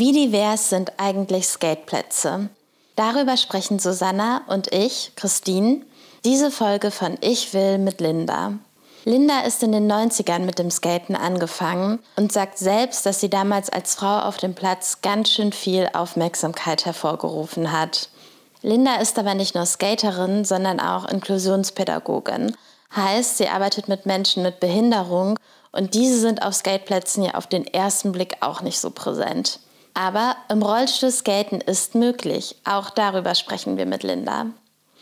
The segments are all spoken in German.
Wie divers sind eigentlich Skateplätze? Darüber sprechen Susanna und ich, Christine, diese Folge von Ich will mit Linda. Linda ist in den 90ern mit dem Skaten angefangen und sagt selbst, dass sie damals als Frau auf dem Platz ganz schön viel Aufmerksamkeit hervorgerufen hat. Linda ist aber nicht nur Skaterin, sondern auch Inklusionspädagogin. Heißt, sie arbeitet mit Menschen mit Behinderung und diese sind auf Skateplätzen ja auf den ersten Blick auch nicht so präsent. Aber im Rollstuhl skaten ist möglich. Auch darüber sprechen wir mit Linda.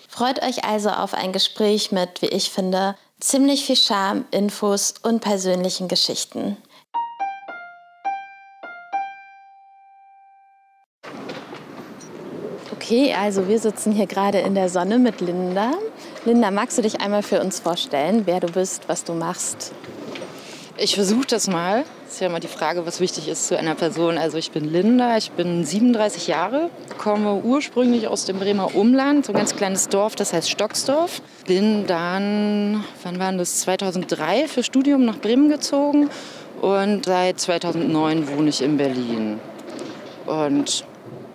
Freut euch also auf ein Gespräch mit, wie ich finde, ziemlich viel Charme, Infos und persönlichen Geschichten. Okay, also wir sitzen hier gerade in der Sonne mit Linda. Linda, magst du dich einmal für uns vorstellen, wer du bist, was du machst? Ich versuche das mal. Das ist ja immer die Frage, was wichtig ist zu einer Person. Also ich bin Linda, ich bin 37 Jahre, komme ursprünglich aus dem Bremer Umland, so ein ganz kleines Dorf, das heißt Stocksdorf. Bin dann, wann war das, 2003 für Studium nach Bremen gezogen und seit 2009 wohne ich in Berlin. Und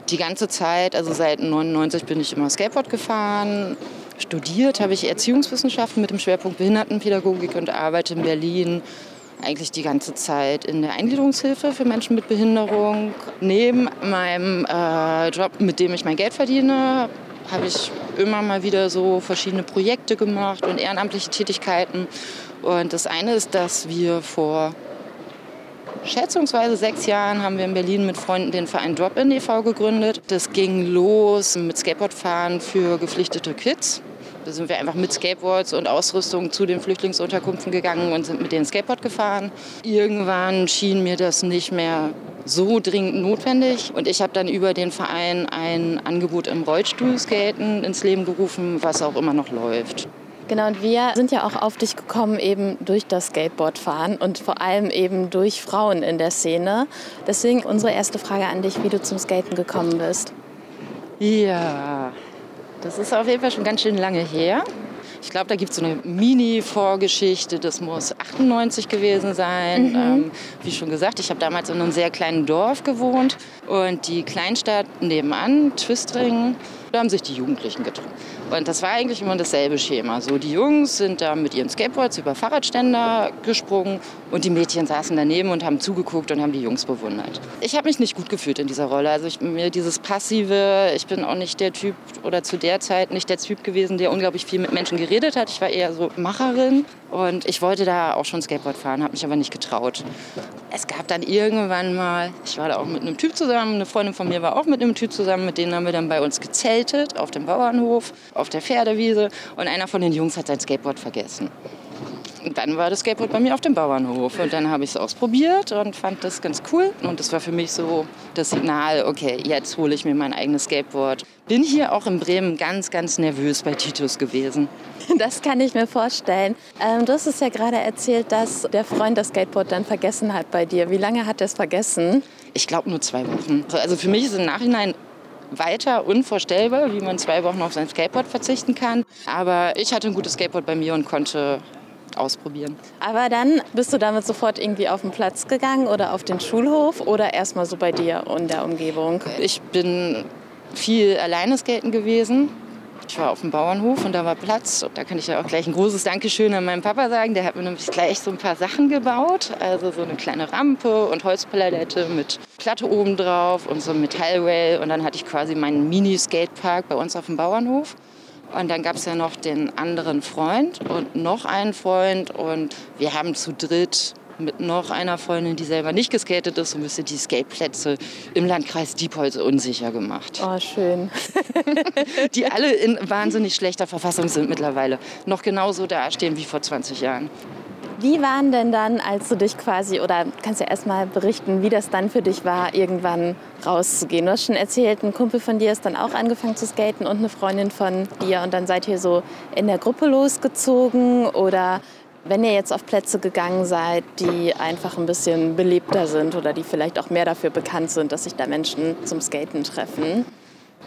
die ganze Zeit, also seit 99 bin ich immer Skateboard gefahren. Studiert habe ich Erziehungswissenschaften mit dem Schwerpunkt Behindertenpädagogik und arbeite in Berlin eigentlich die ganze Zeit in der Eingliederungshilfe für Menschen mit Behinderung. Neben meinem äh, Job, mit dem ich mein Geld verdiene, habe ich immer mal wieder so verschiedene Projekte gemacht und ehrenamtliche Tätigkeiten. Und das eine ist, dass wir vor schätzungsweise sechs Jahren haben wir in Berlin mit Freunden den Verein Drop-In e.V. gegründet. Das ging los mit Skateboardfahren für geflüchtete Kids. Da sind wir einfach mit Skateboards und Ausrüstung zu den Flüchtlingsunterkünften gegangen und sind mit denen Skateboard gefahren. Irgendwann schien mir das nicht mehr so dringend notwendig. Und ich habe dann über den Verein ein Angebot im Rollstuhlskaten ins Leben gerufen, was auch immer noch läuft. Genau, und wir sind ja auch auf dich gekommen eben durch das Skateboardfahren und vor allem eben durch Frauen in der Szene. Deswegen unsere erste Frage an dich, wie du zum Skaten gekommen bist. Ja, das ist auf jeden Fall schon ganz schön lange her. Ich glaube, da gibt es so eine Mini-Vorgeschichte. Das muss 98 gewesen sein. Mhm. Ähm, wie schon gesagt, ich habe damals in einem sehr kleinen Dorf gewohnt. Und die Kleinstadt nebenan, Twistring, da haben sich die Jugendlichen getroffen. Und das war eigentlich immer dasselbe Schema. So, die Jungs sind da mit ihren Skateboards über Fahrradständer gesprungen und die Mädchen saßen daneben und haben zugeguckt und haben die Jungs bewundert. Ich habe mich nicht gut gefühlt in dieser Rolle. Also ich, mir dieses passive, ich bin auch nicht der Typ oder zu der Zeit nicht der Typ gewesen, der unglaublich viel mit Menschen geredet hat. Ich war eher so Macherin und ich wollte da auch schon Skateboard fahren, habe mich aber nicht getraut. Es gab dann irgendwann mal, ich war da auch mit einem Typ zusammen, eine Freundin von mir war auch mit einem Typ zusammen, mit denen haben wir dann bei uns gezeltet auf dem Bauernhof auf der Pferdewiese und einer von den Jungs hat sein Skateboard vergessen. Und dann war das Skateboard bei mir auf dem Bauernhof und dann habe ich es ausprobiert und fand das ganz cool und das war für mich so das Signal, okay, jetzt hole ich mir mein eigenes Skateboard. Bin hier auch in Bremen ganz, ganz nervös bei Titus gewesen. Das kann ich mir vorstellen. Ähm, du hast es ja gerade erzählt, dass der Freund das Skateboard dann vergessen hat bei dir. Wie lange hat er es vergessen? Ich glaube nur zwei Wochen. Also für mich ist im Nachhinein weiter unvorstellbar, wie man zwei Wochen auf sein Skateboard verzichten kann. Aber ich hatte ein gutes Skateboard bei mir und konnte ausprobieren. Aber dann bist du damit sofort irgendwie auf den Platz gegangen oder auf den Schulhof oder erstmal so bei dir und der Umgebung? Ich bin viel alleine skaten gewesen. Ich war auf dem Bauernhof und da war Platz. Da kann ich ja auch gleich ein großes Dankeschön an meinen Papa sagen. Der hat mir nämlich gleich so ein paar Sachen gebaut. Also so eine kleine Rampe und Holzpalette mit Platte oben drauf und so ein Metallrail. Und dann hatte ich quasi meinen Mini-Skatepark bei uns auf dem Bauernhof. Und dann gab es ja noch den anderen Freund und noch einen Freund. Und wir haben zu dritt mit noch einer Freundin, die selber nicht geskatet ist, so ein bisschen die Skateplätze im Landkreis Diepholz unsicher gemacht. Oh, schön. die alle in wahnsinnig schlechter Verfassung sind mittlerweile. Noch genauso dastehen wie vor 20 Jahren. Wie waren denn dann, als du dich quasi, oder kannst du ja erstmal berichten, wie das dann für dich war, irgendwann rauszugehen? Du hast schon erzählt, ein Kumpel von dir ist dann auch angefangen zu skaten und eine Freundin von dir und dann seid ihr so in der Gruppe losgezogen oder wenn ihr jetzt auf Plätze gegangen seid, die einfach ein bisschen belebter sind oder die vielleicht auch mehr dafür bekannt sind, dass sich da Menschen zum Skaten treffen?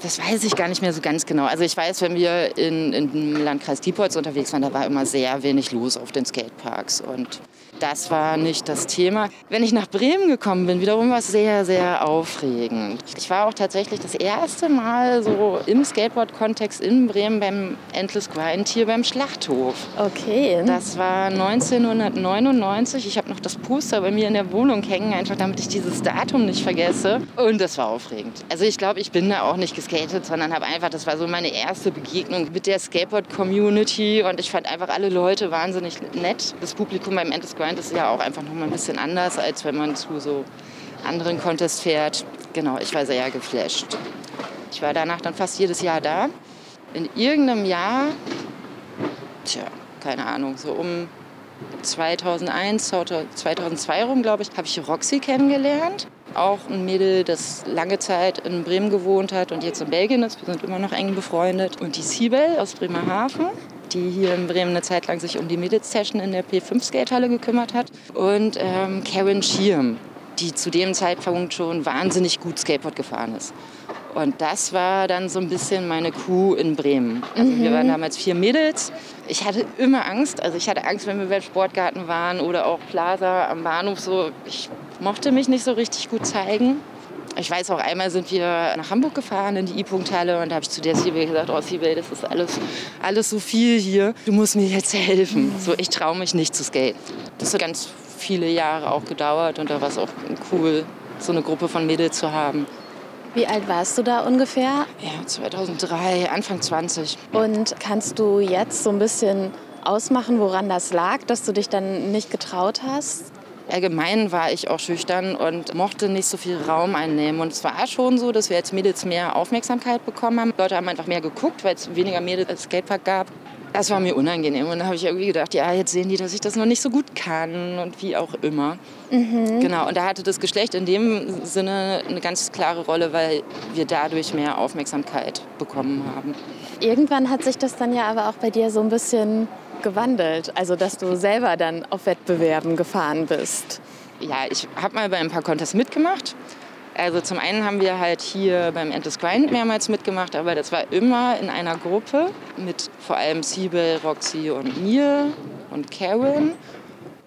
Das weiß ich gar nicht mehr so ganz genau. Also ich weiß, wenn wir in, in im Landkreis Diepholz unterwegs waren, da war immer sehr wenig los auf den Skateparks. Und das war nicht das Thema. Wenn ich nach Bremen gekommen bin, wiederum war es sehr, sehr aufregend. Ich war auch tatsächlich das erste Mal so im Skateboard-Kontext in Bremen beim Endless Grind hier beim Schlachthof. Okay. Das war 1999. Ich habe noch das Poster bei mir in der Wohnung hängen, einfach damit ich dieses Datum nicht vergesse. Und das war aufregend. Also ich glaube, ich bin da auch nicht geskatet, sondern habe einfach, das war so meine erste Begegnung mit der Skateboard-Community und ich fand einfach alle Leute wahnsinnig nett. Das Publikum beim Endless Grind ist ja auch einfach noch mal ein bisschen anders, als wenn man zu so anderen Contests fährt. Genau, ich war sehr geflasht. Ich war danach dann fast jedes Jahr da. In irgendeinem Jahr, tja, keine Ahnung, so um 2001, 2002 rum, glaube ich, habe ich Roxy kennengelernt. Auch ein Mädel, das lange Zeit in Bremen gewohnt hat und jetzt in Belgien ist. Wir sind immer noch eng befreundet. Und die Sibel aus Bremerhaven die hier in Bremen eine Zeit lang sich um die Mädels-Session in der P5-Skatehalle gekümmert hat. Und ähm, Karen Schirm, die zu dem Zeitpunkt schon wahnsinnig gut Skateboard gefahren ist. Und das war dann so ein bisschen meine Crew in Bremen. Also mhm. wir waren damals vier Mädels. Ich hatte immer Angst. Also ich hatte Angst, wenn wir beim Sportgarten waren oder auch Plaza am Bahnhof. So, ich mochte mich nicht so richtig gut zeigen. Ich weiß auch, einmal sind wir nach Hamburg gefahren in die I-Punkthalle und da habe ich zu der Sibel gesagt, oh Sibel, das ist alles, alles so viel hier, du musst mir jetzt helfen. So, ich traue mich nicht zu skaten. Das hat ganz viele Jahre auch gedauert und da war es auch cool, so eine Gruppe von Mädels zu haben. Wie alt warst du da ungefähr? Ja, 2003, Anfang 20. Und kannst du jetzt so ein bisschen ausmachen, woran das lag, dass du dich dann nicht getraut hast? Allgemein war ich auch schüchtern und mochte nicht so viel Raum einnehmen. Und es war schon so, dass wir als Mädels mehr Aufmerksamkeit bekommen haben. Leute haben einfach mehr geguckt, weil es weniger Mädels als Skatepark gab. Das war mir unangenehm. Und da habe ich irgendwie gedacht, ja, jetzt sehen die, dass ich das noch nicht so gut kann und wie auch immer. Mhm. Genau, und da hatte das Geschlecht in dem Sinne eine ganz klare Rolle, weil wir dadurch mehr Aufmerksamkeit bekommen haben. Irgendwann hat sich das dann ja aber auch bei dir so ein bisschen gewandelt? Also, dass du selber dann auf Wettbewerben gefahren bist? Ja, ich habe mal bei ein paar Contests mitgemacht. Also zum einen haben wir halt hier beim Endless Grind mehrmals mitgemacht, aber das war immer in einer Gruppe mit vor allem Siebel, Roxy und mir und Karen.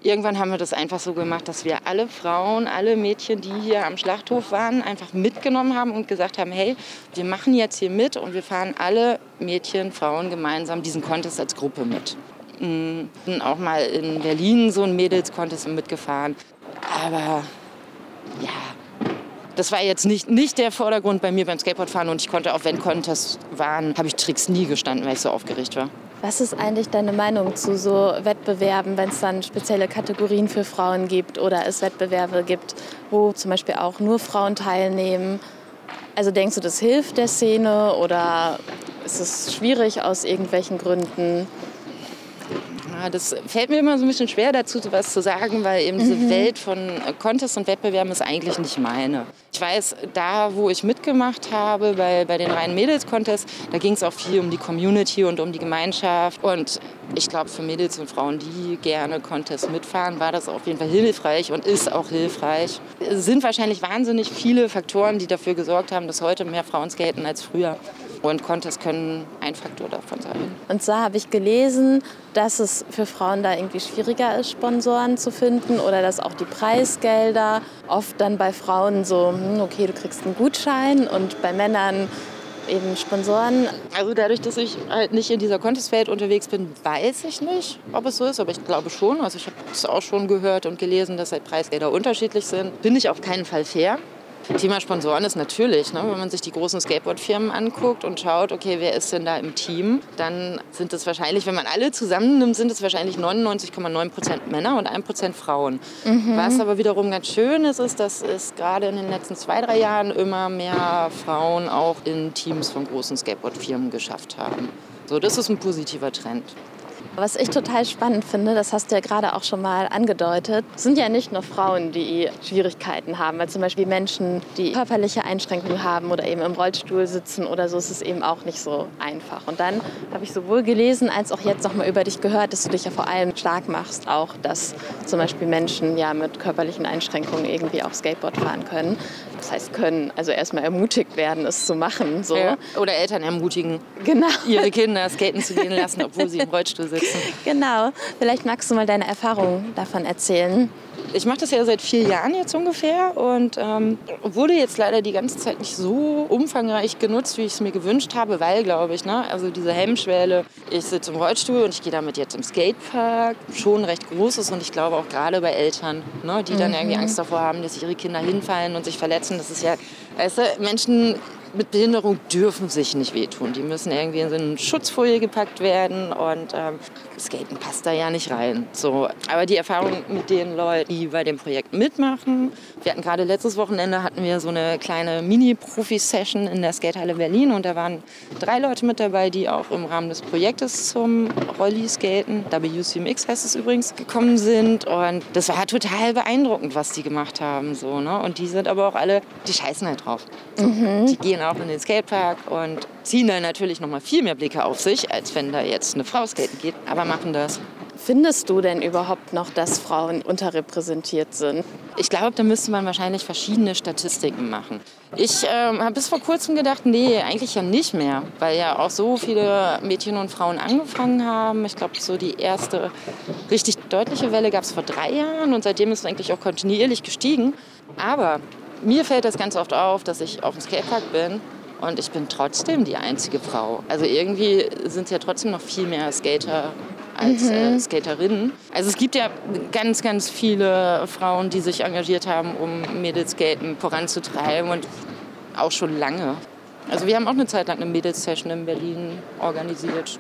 Irgendwann haben wir das einfach so gemacht, dass wir alle Frauen, alle Mädchen, die hier am Schlachthof waren, einfach mitgenommen haben und gesagt haben, hey, wir machen jetzt hier mit und wir fahren alle Mädchen, Frauen gemeinsam diesen Contest als Gruppe mit. Bin auch mal in Berlin so ein Mädels-Contest mitgefahren. Aber ja, das war jetzt nicht, nicht der Vordergrund bei mir beim Skateboardfahren und ich konnte auch, wenn Contests waren, habe ich Tricks nie gestanden, weil ich so aufgeregt war. Was ist eigentlich deine Meinung zu so Wettbewerben, wenn es dann spezielle Kategorien für Frauen gibt oder es Wettbewerbe gibt, wo zum Beispiel auch nur Frauen teilnehmen? Also denkst du, das hilft der Szene oder ist es schwierig aus irgendwelchen Gründen? Das fällt mir immer so ein bisschen schwer dazu, was zu sagen, weil eben diese mhm. Welt von Contests und Wettbewerben ist eigentlich nicht meine. Ich weiß, da, wo ich mitgemacht habe, bei, bei den reinen Mädels-Contests, da ging es auch viel um die Community und um die Gemeinschaft. Und ich glaube, für Mädels und Frauen, die gerne Contests mitfahren, war das auf jeden Fall hilfreich und ist auch hilfreich. Es sind wahrscheinlich wahnsinnig viele Faktoren, die dafür gesorgt haben, dass heute mehr Frauen skaten als früher. Und Contests können ein Faktor davon sein. Und zwar habe ich gelesen, dass es für Frauen da irgendwie schwieriger ist, Sponsoren zu finden oder dass auch die Preisgelder oft dann bei Frauen so, hm, okay, du kriegst einen Gutschein und bei Männern eben Sponsoren. Also dadurch, dass ich halt nicht in dieser Contestwelt unterwegs bin, weiß ich nicht, ob es so ist, aber ich glaube schon. Also ich habe es auch schon gehört und gelesen, dass halt Preisgelder unterschiedlich sind. Finde ich auf keinen Fall fair. Thema Sponsoren ist natürlich, ne, wenn man sich die großen Skateboard-Firmen anguckt und schaut, okay, wer ist denn da im Team, dann sind es wahrscheinlich, wenn man alle zusammennimmt, sind es wahrscheinlich 99,9 Prozent Männer und 1 Prozent Frauen. Mhm. Was aber wiederum ganz schön ist, ist, dass es gerade in den letzten zwei, drei Jahren immer mehr Frauen auch in Teams von großen Skateboard-Firmen geschafft haben. So, das ist ein positiver Trend. Was ich total spannend finde, das hast du ja gerade auch schon mal angedeutet, sind ja nicht nur Frauen, die Schwierigkeiten haben, weil zum Beispiel Menschen, die körperliche Einschränkungen haben oder eben im Rollstuhl sitzen oder so, ist es eben auch nicht so einfach. Und dann habe ich sowohl gelesen als auch jetzt noch mal über dich gehört, dass du dich ja vor allem stark machst, auch dass zum Beispiel Menschen ja mit körperlichen Einschränkungen irgendwie auch Skateboard fahren können. Was heißt können, also erstmal ermutigt werden, es zu machen. So. Ja. Oder Eltern ermutigen, genau. ihre Kinder skaten zu gehen lassen, obwohl sie im Rollstuhl sitzen. Genau. Vielleicht magst du mal deine Erfahrungen davon erzählen. Ich mache das ja seit vier Jahren jetzt ungefähr und ähm, wurde jetzt leider die ganze Zeit nicht so umfangreich genutzt, wie ich es mir gewünscht habe, weil, glaube ich, ne, also diese Hemmschwelle, ich sitze im Rollstuhl und ich gehe damit jetzt im Skatepark, schon recht groß ist und ich glaube auch gerade bei Eltern, ne, die dann mhm. irgendwie Angst davor haben, dass ihre Kinder hinfallen und sich verletzen, das ist ja, weißt du, Menschen mit Behinderung dürfen sich nicht wehtun. Die müssen irgendwie in so eine Schutzfolie gepackt werden und ähm, Skaten passt da ja nicht rein. So. Aber die Erfahrung mit den Leuten, die bei dem Projekt mitmachen, wir hatten gerade letztes Wochenende hatten wir so eine kleine Mini-Profi-Session in der Skatehalle Berlin und da waren drei Leute mit dabei, die auch im Rahmen des Projektes zum Rolli-Skaten, WCMX heißt es übrigens, gekommen sind und das war total beeindruckend, was die gemacht haben. So, ne? Und die sind aber auch alle, die scheißen halt drauf. Mhm. Die gehen auch in den Skatepark und ziehen dann natürlich noch mal viel mehr Blicke auf sich, als wenn da jetzt eine Frau skaten geht, aber machen das. Findest du denn überhaupt noch, dass Frauen unterrepräsentiert sind? Ich glaube, da müsste man wahrscheinlich verschiedene Statistiken machen. Ich ähm, habe bis vor kurzem gedacht, nee, eigentlich ja nicht mehr, weil ja auch so viele Mädchen und Frauen angefangen haben. Ich glaube, so die erste richtig deutliche Welle gab es vor drei Jahren und seitdem ist es eigentlich auch kontinuierlich gestiegen. Aber mir fällt das ganz oft auf, dass ich auf dem Skatepark bin und ich bin trotzdem die einzige Frau. Also irgendwie sind es ja trotzdem noch viel mehr Skater als mhm. äh, Skaterinnen. Also es gibt ja ganz, ganz viele Frauen, die sich engagiert haben, um Mädelskaten voranzutreiben und auch schon lange. Also wir haben auch eine Zeit lang eine Mädels-Session in Berlin organisiert.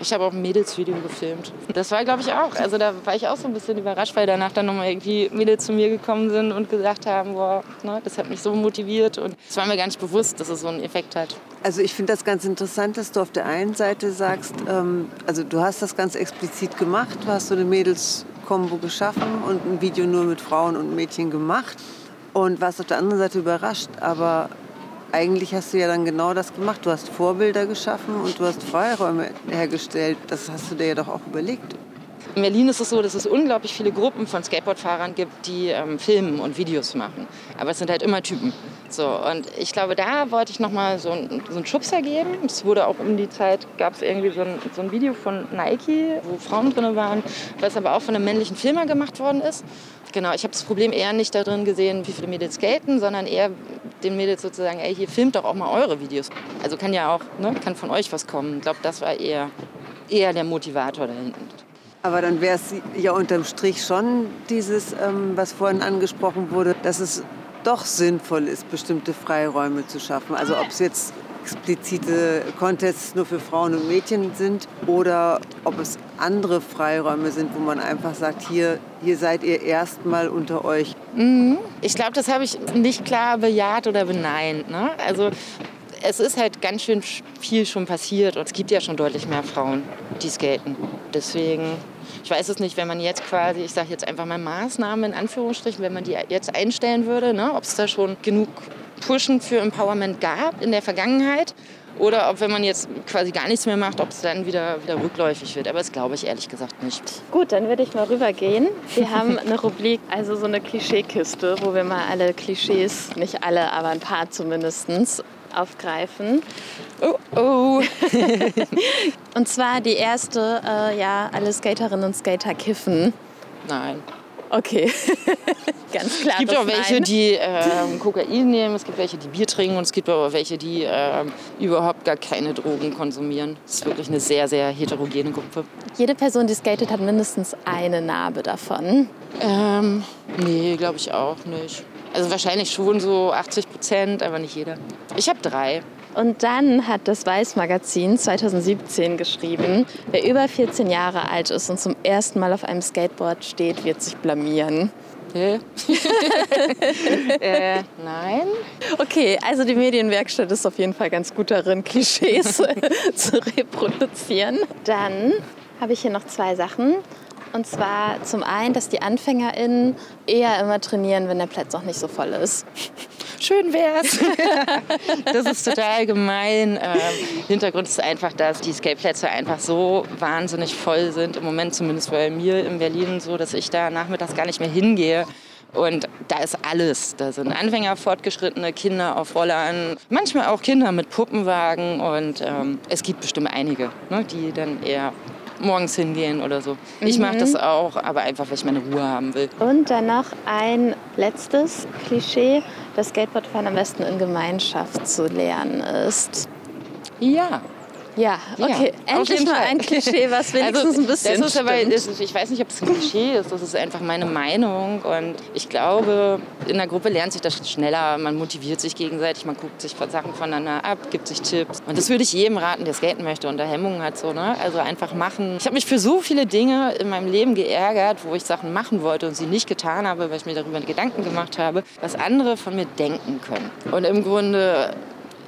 Ich habe auch ein Mädelsvideo gefilmt. Das war, glaube ich, auch. Also da war ich auch so ein bisschen überrascht, weil danach dann nochmal irgendwie Mädels zu mir gekommen sind und gesagt haben, boah, ne, das hat mich so motiviert. Und es war mir gar nicht bewusst, dass es so einen Effekt hat. Also ich finde das ganz interessant, dass du auf der einen Seite sagst, ähm, also du hast das ganz explizit gemacht, du hast so eine Mädels-Kombo geschaffen und ein Video nur mit Frauen und Mädchen gemacht und warst auf der anderen Seite überrascht. Aber eigentlich hast du ja dann genau das gemacht. Du hast Vorbilder geschaffen und du hast Freiräume hergestellt. Das hast du dir ja doch auch überlegt. In Berlin ist es so, dass es unglaublich viele Gruppen von Skateboardfahrern gibt, die ähm, filmen und Videos machen. Aber es sind halt immer Typen. So, und ich glaube, da wollte ich nochmal so, so einen Schubser geben. Es wurde auch um die Zeit, gab es irgendwie so ein, so ein Video von Nike, wo Frauen drin waren, was aber auch von einem männlichen Filmer gemacht worden ist. Genau, ich habe das Problem eher nicht darin gesehen, wie viele Mädels skaten, sondern eher den Mädels sozusagen, ey, hier filmt doch auch mal eure Videos. Also kann ja auch, ne, kann von euch was kommen. Ich glaube, das war eher, eher der Motivator dahinten. Aber dann wäre es ja unterm Strich schon dieses, ähm, was vorhin angesprochen wurde, dass es doch sinnvoll ist, bestimmte Freiräume zu schaffen. Also ob es jetzt explizite Contests nur für Frauen und Mädchen sind oder ob es andere Freiräume sind, wo man einfach sagt, hier, hier seid ihr erstmal unter euch. Mhm. Ich glaube, das habe ich nicht klar bejaht oder beneint. Ne? Also es ist halt ganz schön viel schon passiert und es gibt ja schon deutlich mehr Frauen, die skaten. Deswegen, ich weiß es nicht, wenn man jetzt quasi, ich sage jetzt einfach mal Maßnahmen in Anführungsstrichen, wenn man die jetzt einstellen würde, ne, ob es da schon genug Pushen für Empowerment gab in der Vergangenheit oder ob, wenn man jetzt quasi gar nichts mehr macht, ob es dann wieder, wieder rückläufig wird. Aber das glaube ich ehrlich gesagt nicht. Gut, dann würde ich mal rübergehen. Wir haben eine Rubrik, also so eine Klischeekiste, wo wir mal alle Klischees, nicht alle, aber ein paar zumindest, aufgreifen. Oh, oh. und zwar die erste, äh, ja, alle Skaterinnen und Skater kiffen. Nein. Okay, ganz klar. Es gibt auch welche, die ähm, Kokain nehmen, es gibt welche, die Bier trinken und es gibt aber welche, die ähm, überhaupt gar keine Drogen konsumieren. Es ist wirklich eine sehr, sehr heterogene Gruppe. Jede Person, die skatet, hat mindestens eine Narbe davon. Ähm, nee, glaube ich auch nicht. Also wahrscheinlich schon so 80 Prozent, aber nicht jeder. Ich habe drei. Und dann hat das Weiß-Magazin 2017 geschrieben, wer über 14 Jahre alt ist und zum ersten Mal auf einem Skateboard steht, wird sich blamieren. äh, nein. Okay, also die Medienwerkstatt ist auf jeden Fall ganz gut darin, Klischees zu reproduzieren. Dann habe ich hier noch zwei Sachen. Und zwar zum einen, dass die AnfängerInnen eher immer trainieren, wenn der Platz auch nicht so voll ist. Schön wär's. das ist total gemein. Ähm, Hintergrund ist einfach, dass die Skateplätze einfach so wahnsinnig voll sind. Im Moment zumindest bei mir in Berlin so, dass ich da nachmittags gar nicht mehr hingehe Und da ist alles. Da sind Anfänger, fortgeschrittene Kinder auf Rollern, manchmal auch Kinder mit Puppenwagen. Und ähm, es gibt bestimmt einige, ne, die dann eher morgens hingehen oder so. Mhm. Ich mache das auch, aber einfach, weil ich meine Ruhe haben will. Und dann noch ein letztes Klischee, das Skateboardfahren am besten in Gemeinschaft zu lernen ist. Ja, ja, okay. Ja, Endlich mal ein Klischee, was wenigstens also, ein bisschen das ist aber, ist, Ich weiß nicht, ob es ein Klischee ist. Das ist einfach meine Meinung. Und ich glaube, in der Gruppe lernt sich das schneller. Man motiviert sich gegenseitig, man guckt sich Sachen voneinander ab, gibt sich Tipps. Und das würde ich jedem raten, der skaten möchte und da Hemmungen hat. So, ne? Also einfach machen. Ich habe mich für so viele Dinge in meinem Leben geärgert, wo ich Sachen machen wollte und sie nicht getan habe, weil ich mir darüber Gedanken gemacht habe, was andere von mir denken können. Und im Grunde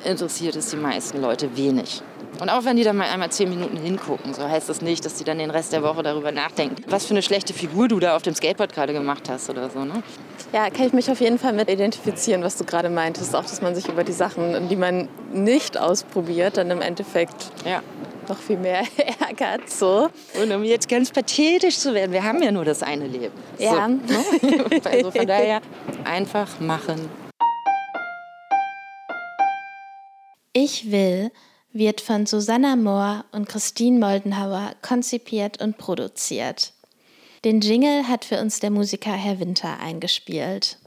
interessiert es die meisten Leute wenig. Und auch wenn die dann mal einmal zehn Minuten hingucken, so heißt das nicht, dass die dann den Rest der Woche darüber nachdenken, was für eine schlechte Figur du da auf dem Skateboard gerade gemacht hast oder so. Ne? Ja, kann ich mich auf jeden Fall mit identifizieren, was du gerade meintest. Auch, dass man sich über die Sachen, die man nicht ausprobiert, dann im Endeffekt ja. noch viel mehr ärgert. So. Und um jetzt ganz pathetisch zu werden, wir haben ja nur das eine Leben. Ja. So, ne? also von daher einfach machen. Ich will wird von Susanna Mohr und Christine Moldenhauer konzipiert und produziert. Den Jingle hat für uns der Musiker Herr Winter eingespielt.